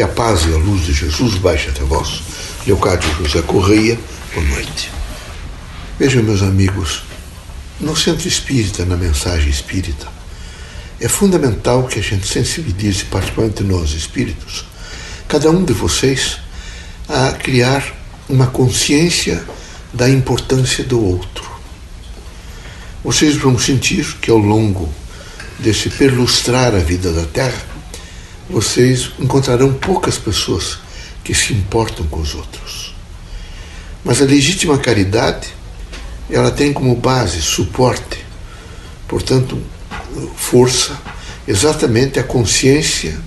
Que a paz e a luz de Jesus baixe até vós. Leocádio José Correia, boa noite. Vejam, meus amigos, no centro espírita, na mensagem espírita, é fundamental que a gente sensibilize, particularmente nós espíritos, cada um de vocês, a criar uma consciência da importância do outro. Vocês vão sentir que ao longo desse perlustrar a vida da Terra, vocês encontrarão poucas pessoas que se importam com os outros. Mas a legítima caridade, ela tem como base suporte, portanto, força, exatamente a consciência,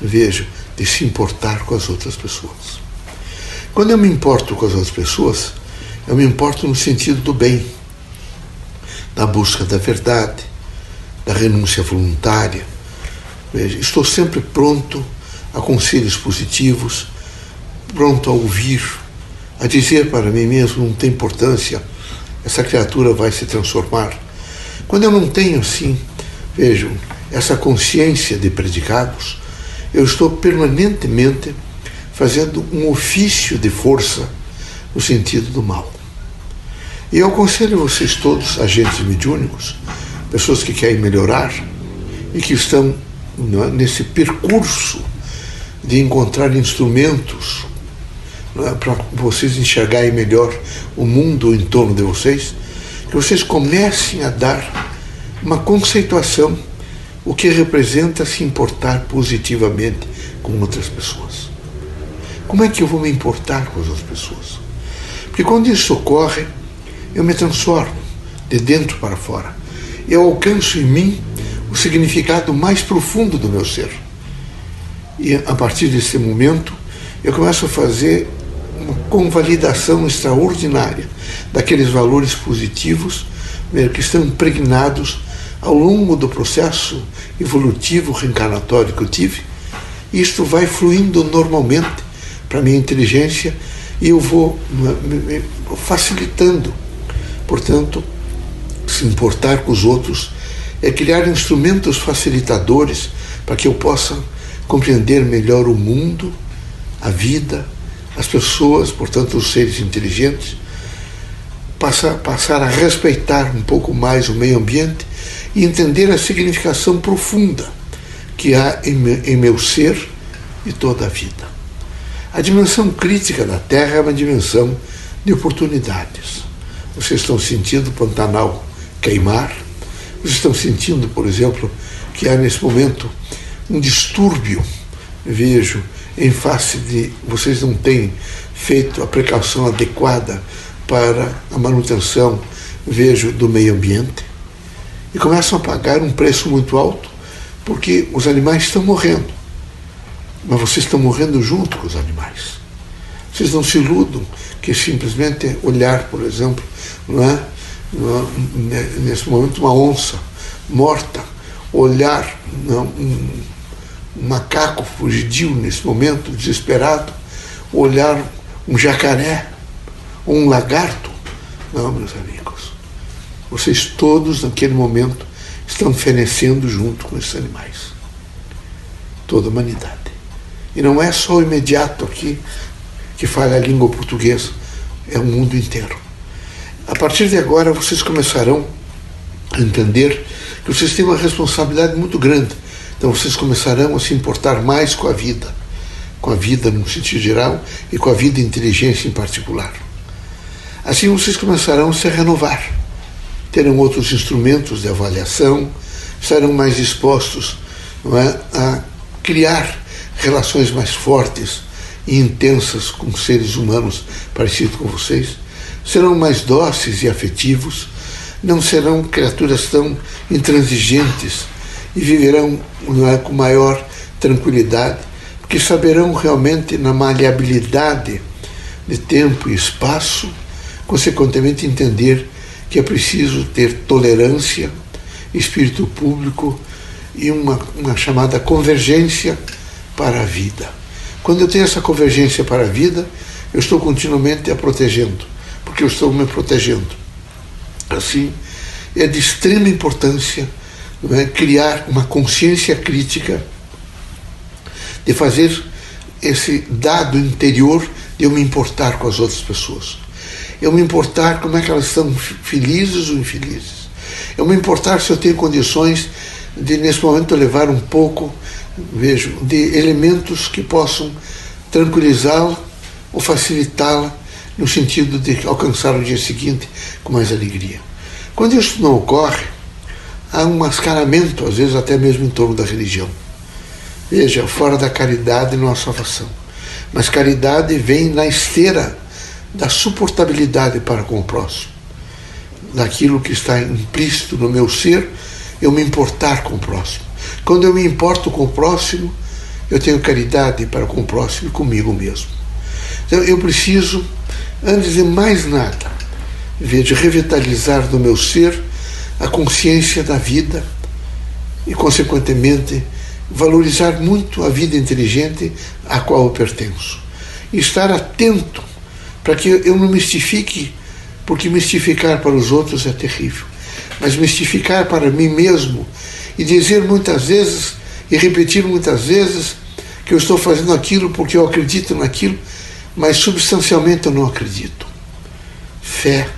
veja, de se importar com as outras pessoas. Quando eu me importo com as outras pessoas, eu me importo no sentido do bem, da busca da verdade, da renúncia voluntária, Veja, estou sempre pronto a conselhos positivos, pronto a ouvir, a dizer para mim mesmo: não tem importância, essa criatura vai se transformar. Quando eu não tenho assim, vejam, essa consciência de predicados, eu estou permanentemente fazendo um ofício de força no sentido do mal. E eu aconselho vocês todos, agentes mediúnicos, pessoas que querem melhorar e que estão é? nesse percurso de encontrar instrumentos é? para vocês enxergarem melhor o mundo em torno de vocês, que vocês comecem a dar uma conceituação o que representa se importar positivamente com outras pessoas. Como é que eu vou me importar com as outras pessoas? Porque quando isso ocorre, eu me transformo de dentro para fora. Eu alcanço em mim o significado mais profundo do meu ser. E a partir desse momento, eu começo a fazer uma convalidação extraordinária daqueles valores positivos né, que estão impregnados ao longo do processo evolutivo reencarnatório que eu tive. Isto vai fluindo normalmente para a minha inteligência e eu vou né, facilitando. Portanto, se importar com os outros é criar instrumentos facilitadores para que eu possa compreender melhor o mundo, a vida, as pessoas, portanto, os seres inteligentes, passar, passar a respeitar um pouco mais o meio ambiente e entender a significação profunda que há em, em meu ser e toda a vida. A dimensão crítica da Terra é uma dimensão de oportunidades. Vocês estão sentindo o Pantanal queimar, vocês estão sentindo, por exemplo, que há nesse momento um distúrbio, vejo, em face de vocês não têm feito a precaução adequada para a manutenção, vejo, do meio ambiente, e começam a pagar um preço muito alto, porque os animais estão morrendo. Mas vocês estão morrendo junto com os animais. Vocês não se iludam que simplesmente olhar, por exemplo, não é? Nesse momento, uma onça morta, olhar um macaco fugidio nesse momento, desesperado, olhar um jacaré, um lagarto. Não, meus amigos. Vocês todos, naquele momento, estão fenecendo junto com esses animais. Toda a humanidade. E não é só o imediato aqui que fala a língua portuguesa, é o mundo inteiro. A partir de agora, vocês começarão a entender que vocês têm uma responsabilidade muito grande. Então, vocês começarão a se importar mais com a vida, com a vida no sentido geral e com a vida inteligência em particular. Assim, vocês começarão a se renovar, terão outros instrumentos de avaliação, estarão mais dispostos é, a criar relações mais fortes e intensas com seres humanos parecidos com vocês serão mais dóceis e afetivos, não serão criaturas tão intransigentes e viverão é, com maior tranquilidade, porque saberão realmente na maleabilidade de tempo e espaço, consequentemente entender que é preciso ter tolerância, espírito público e uma, uma chamada convergência para a vida. Quando eu tenho essa convergência para a vida, eu estou continuamente a protegendo porque eu estou me protegendo. Assim, é de extrema importância é, criar uma consciência crítica, de fazer esse dado interior de eu me importar com as outras pessoas. Eu me importar como é que elas estão felizes ou infelizes. Eu me importar se eu tenho condições de, nesse momento, levar um pouco, vejo, de elementos que possam tranquilizá-la ou facilitá-la no sentido de alcançar o dia seguinte com mais alegria. Quando isso não ocorre, há um mascaramento, às vezes até mesmo em torno da religião. Veja, fora da caridade não há salvação. Mas caridade vem na esteira da suportabilidade para com o próximo. Daquilo que está implícito no meu ser, eu me importar com o próximo. Quando eu me importo com o próximo, eu tenho caridade para com o próximo e comigo mesmo. Então eu preciso, antes de mais nada, veja, revitalizar no meu ser a consciência da vida e, consequentemente, valorizar muito a vida inteligente a qual eu pertenço. E estar atento para que eu não mistifique, porque mistificar para os outros é terrível, mas mistificar para mim mesmo e dizer muitas vezes e repetir muitas vezes que eu estou fazendo aquilo porque eu acredito naquilo, mas substancialmente eu não acredito. Fé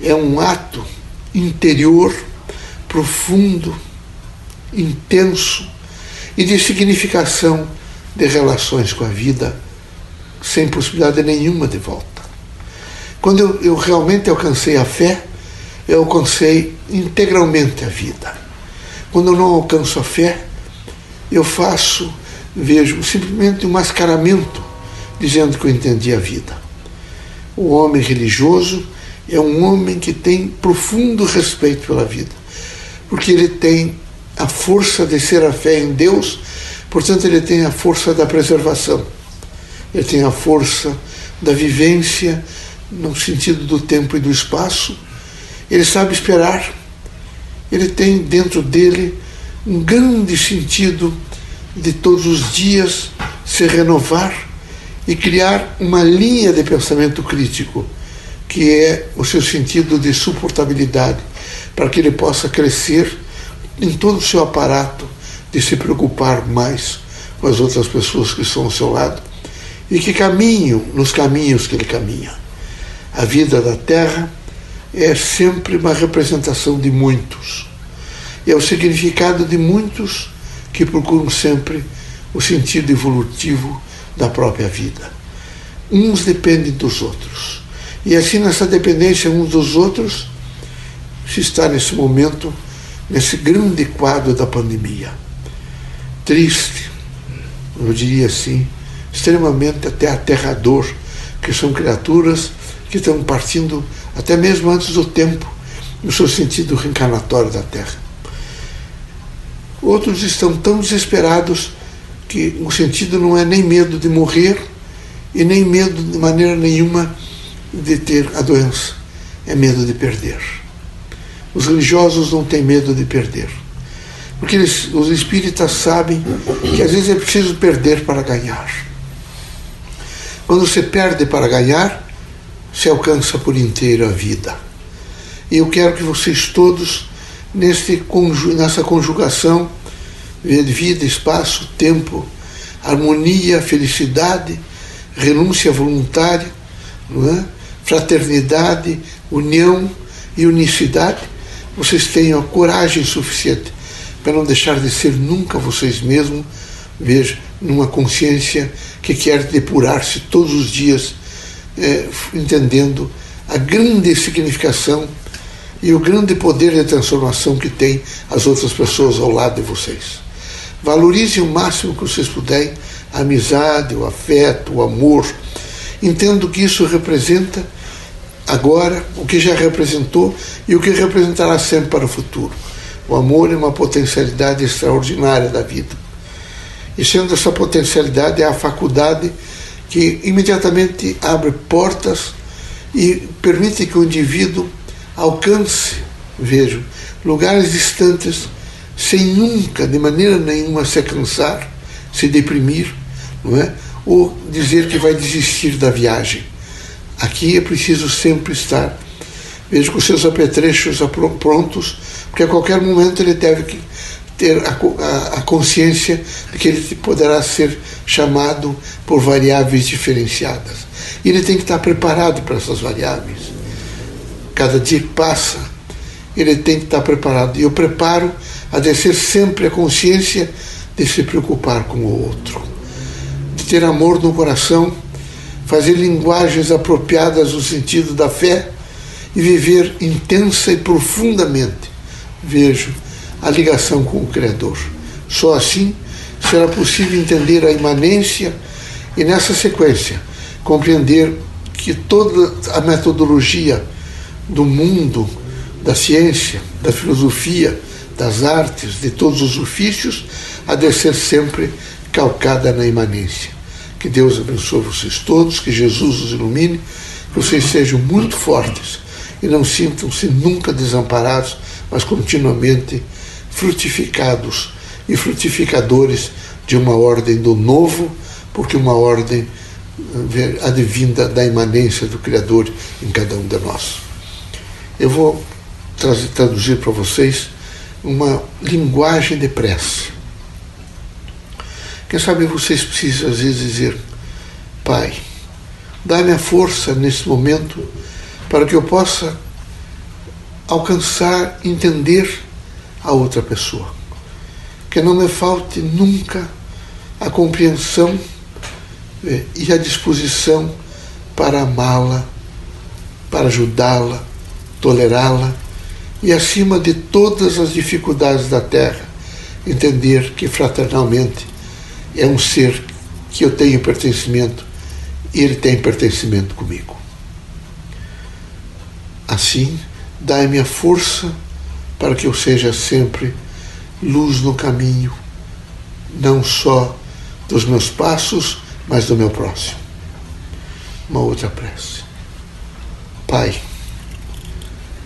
é um ato interior, profundo, intenso e de significação de relações com a vida, sem possibilidade nenhuma de volta. Quando eu, eu realmente alcancei a fé, eu alcancei integralmente a vida. Quando eu não alcanço a fé, eu faço, vejo, simplesmente um mascaramento dizendo que eu entendi a vida. O homem religioso é um homem que tem profundo respeito pela vida, porque ele tem a força de ser a fé em Deus, portanto, ele tem a força da preservação, ele tem a força da vivência no sentido do tempo e do espaço, ele sabe esperar, ele tem dentro dele um grande sentido de todos os dias se renovar e criar uma linha de pensamento crítico que é o seu sentido de suportabilidade, para que ele possa crescer em todo o seu aparato de se preocupar mais com as outras pessoas que estão ao seu lado e que caminham nos caminhos que ele caminha. A vida da Terra é sempre uma representação de muitos. É o significado de muitos que procuram sempre o sentido evolutivo da própria vida. Uns dependem dos outros. E assim, nessa dependência uns dos outros, se está nesse momento, nesse grande quadro da pandemia. Triste, eu diria assim, extremamente até aterrador, que são criaturas que estão partindo até mesmo antes do tempo, no seu sentido reencarnatório da Terra. Outros estão tão desesperados que o sentido não é nem medo de morrer e nem medo de maneira nenhuma de ter a doença, é medo de perder. Os religiosos não têm medo de perder. Porque eles, os espíritas sabem que às vezes é preciso perder para ganhar. Quando você perde para ganhar, se alcança por inteiro a vida. E eu quero que vocês todos, nesse, nessa conjugação vida, espaço, tempo, harmonia, felicidade, renúncia voluntária, é? fraternidade, união e unicidade, vocês tenham a coragem suficiente para não deixar de ser nunca vocês mesmos, veja, numa consciência que quer depurar-se todos os dias, é, entendendo a grande significação e o grande poder de transformação que tem as outras pessoas ao lado de vocês. Valorizem o máximo que vocês puderem a amizade, o afeto, o amor. Entendo que isso representa agora, o que já representou e o que representará sempre para o futuro. O amor é uma potencialidade extraordinária da vida. E sendo essa potencialidade é a faculdade que imediatamente abre portas e permite que o indivíduo alcance, vejo, lugares distantes sem nunca, de maneira nenhuma, se cansar, se deprimir, não é? ou dizer que vai desistir da viagem. Aqui é preciso sempre estar, veja, com seus apetrechos prontos, porque a qualquer momento ele deve ter a, a, a, consciência de que ele poderá ser chamado por variáveis diferenciadas. E ele tem que estar preparado para essas variáveis. Cada dia que passa, ele tem que estar preparado. E eu preparo a descer sempre a consciência de se preocupar com o outro, de ter amor no coração, fazer linguagens apropriadas no sentido da fé e viver intensa e profundamente. Vejo a ligação com o Criador. Só assim será possível entender a imanência e, nessa sequência, compreender que toda a metodologia do mundo, da ciência, da filosofia, das artes, de todos os ofícios, há de ser sempre calcada na imanência. Que Deus abençoe vocês todos, que Jesus os ilumine, que vocês sejam muito fortes e não sintam-se nunca desamparados, mas continuamente frutificados e frutificadores de uma ordem do novo, porque uma ordem eh, advinda da imanência do Criador em cada um de nós. Eu vou traduzir para vocês uma linguagem de prece. Quem sabe vocês precisam às vezes dizer, Pai, dá-me a força nesse momento para que eu possa alcançar, entender a outra pessoa. Que não me falte nunca a compreensão eh, e a disposição para amá-la, para ajudá-la, tolerá-la e, acima de todas as dificuldades da terra, entender que fraternalmente é um ser que eu tenho pertencimento e ele tem pertencimento comigo. Assim, dai-me a força para que eu seja sempre luz no caminho, não só dos meus passos, mas do meu próximo. Uma outra prece. Pai,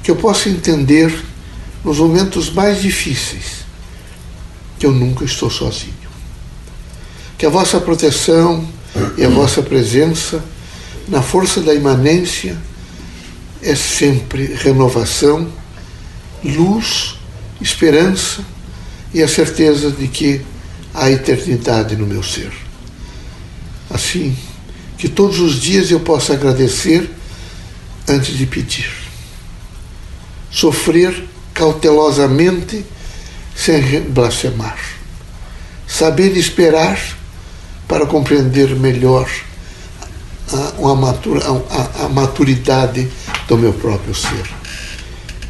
que eu possa entender nos momentos mais difíceis que eu nunca estou sozinho. Que a vossa proteção e a vossa presença, na força da imanência, é sempre renovação, luz, esperança e a certeza de que há eternidade no meu ser. Assim, que todos os dias eu possa agradecer antes de pedir. Sofrer cautelosamente sem blasfemar. Saber esperar para compreender melhor a, maturidade do meu próprio ser.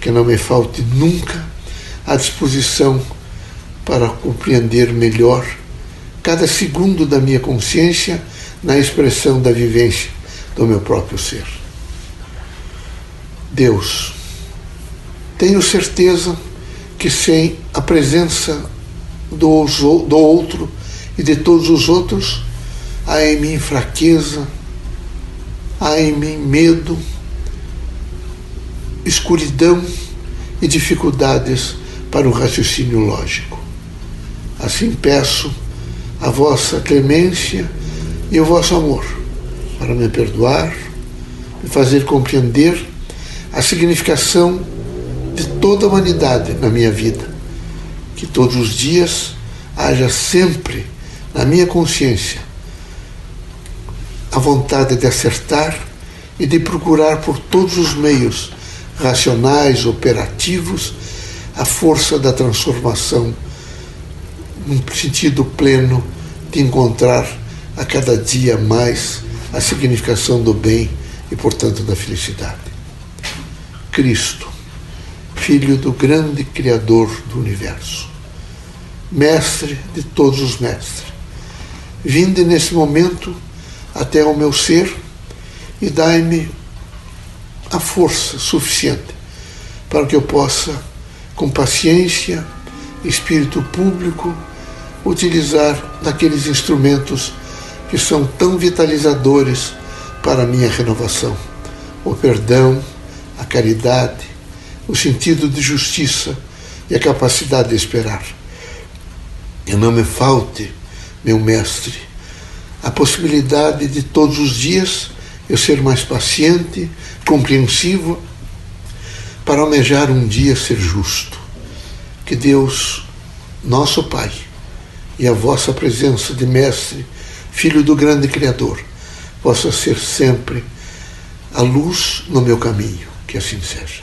Que não me falte nunca a disposição para compreender melhor cada segundo da minha consciência na expressão da vivência do meu próprio ser. Deus, tenho certeza que sem a presença do, do outro e de todos os outros, há em mim fraqueza, há em mim medo, escuridão e dificuldades para o raciocínio lógico. Assim peço a vossa clemência e o vosso amor para me perdoar, me fazer compreender a significação de toda a humanidade na minha vida. Que todos os dias haja sempre na minha consciência a vontade de acertar e de procurar por todos os meios racionais, operativos, a força da transformação, num sentido pleno de encontrar a cada dia mais a significação do bem e, portanto, da felicidade. Cristo, Filho do grande Criador do universo, Mestre de todos os mestres, vinde nesse momento até ao meu ser e dai-me a força suficiente para que eu possa, com paciência, espírito público, utilizar daqueles instrumentos que são tão vitalizadores para a minha renovação: o perdão, a caridade, o sentido de justiça e a capacidade de esperar. E não me falte, meu mestre, a possibilidade de todos os dias eu ser mais paciente, compreensivo, para almejar um dia ser justo. Que Deus nosso Pai, e a vossa presença de Mestre, Filho do grande Criador, possa ser sempre a luz no meu caminho. Que assim seja.